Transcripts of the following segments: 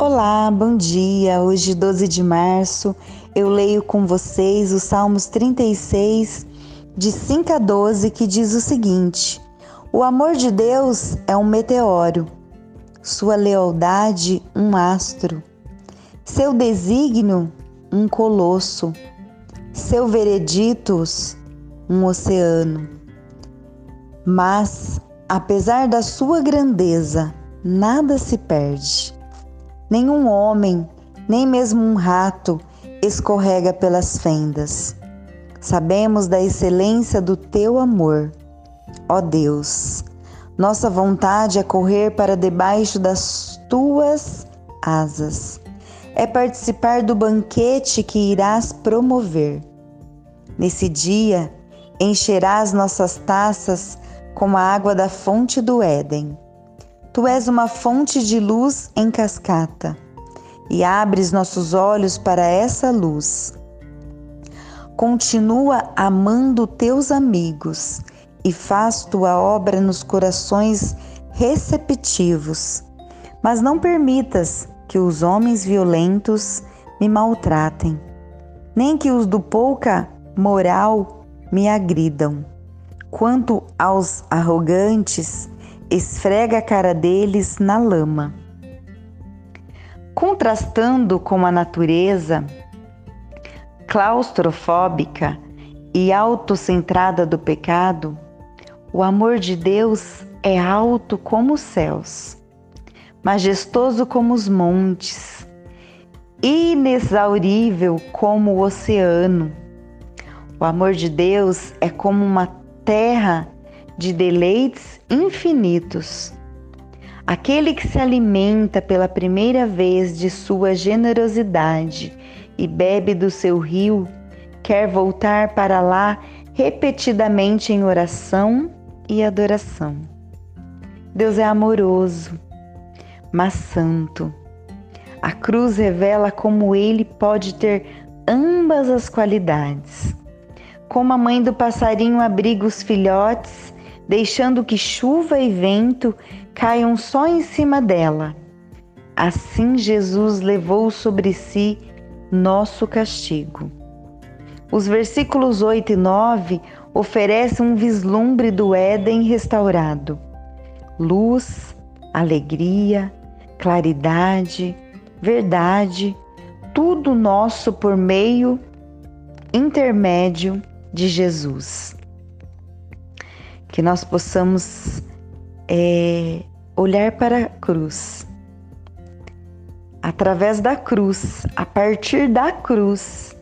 Olá, bom dia. Hoje, 12 de março, eu leio com vocês os Salmos 36, de 5 a 12, que diz o seguinte: O amor de Deus é um meteoro, sua lealdade, um astro, seu desígnio, um colosso, seu vereditos, um oceano. Mas, apesar da sua grandeza, nada se perde. Nenhum homem, nem mesmo um rato, escorrega pelas fendas. Sabemos da excelência do teu amor, ó Deus. Nossa vontade é correr para debaixo das tuas asas. É participar do banquete que irás promover. Nesse dia, encherás nossas taças como a água da fonte do Éden. Tu és uma fonte de luz em cascata e abres nossos olhos para essa luz. Continua amando teus amigos e faz tua obra nos corações receptivos, mas não permitas que os homens violentos me maltratem, nem que os do pouca moral me agridam. Quanto aos arrogantes, esfrega a cara deles na lama. Contrastando com a natureza claustrofóbica e autocentrada do pecado, o amor de Deus é alto como os céus, majestoso como os montes, inexaurível como o oceano. O amor de Deus é como uma terra de deleites infinitos. Aquele que se alimenta pela primeira vez de sua generosidade e bebe do seu rio, quer voltar para lá repetidamente em oração e adoração. Deus é amoroso, mas santo. A cruz revela como ele pode ter ambas as qualidades. Como a mãe do passarinho abriga os filhotes, deixando que chuva e vento caiam só em cima dela. Assim Jesus levou sobre si nosso castigo. Os versículos 8 e 9 oferecem um vislumbre do Éden restaurado. Luz, alegria, claridade, verdade, tudo nosso por meio intermédio de Jesus. Que nós possamos é, olhar para a cruz. Através da cruz, a partir da cruz,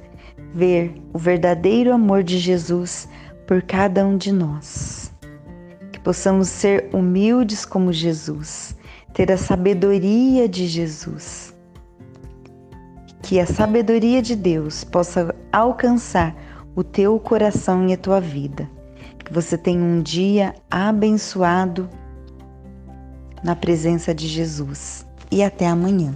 ver o verdadeiro amor de Jesus por cada um de nós. Que possamos ser humildes como Jesus, ter a sabedoria de Jesus. Que a sabedoria de Deus possa alcançar o teu coração e a tua vida. Que você tenha um dia abençoado na presença de Jesus. E até amanhã.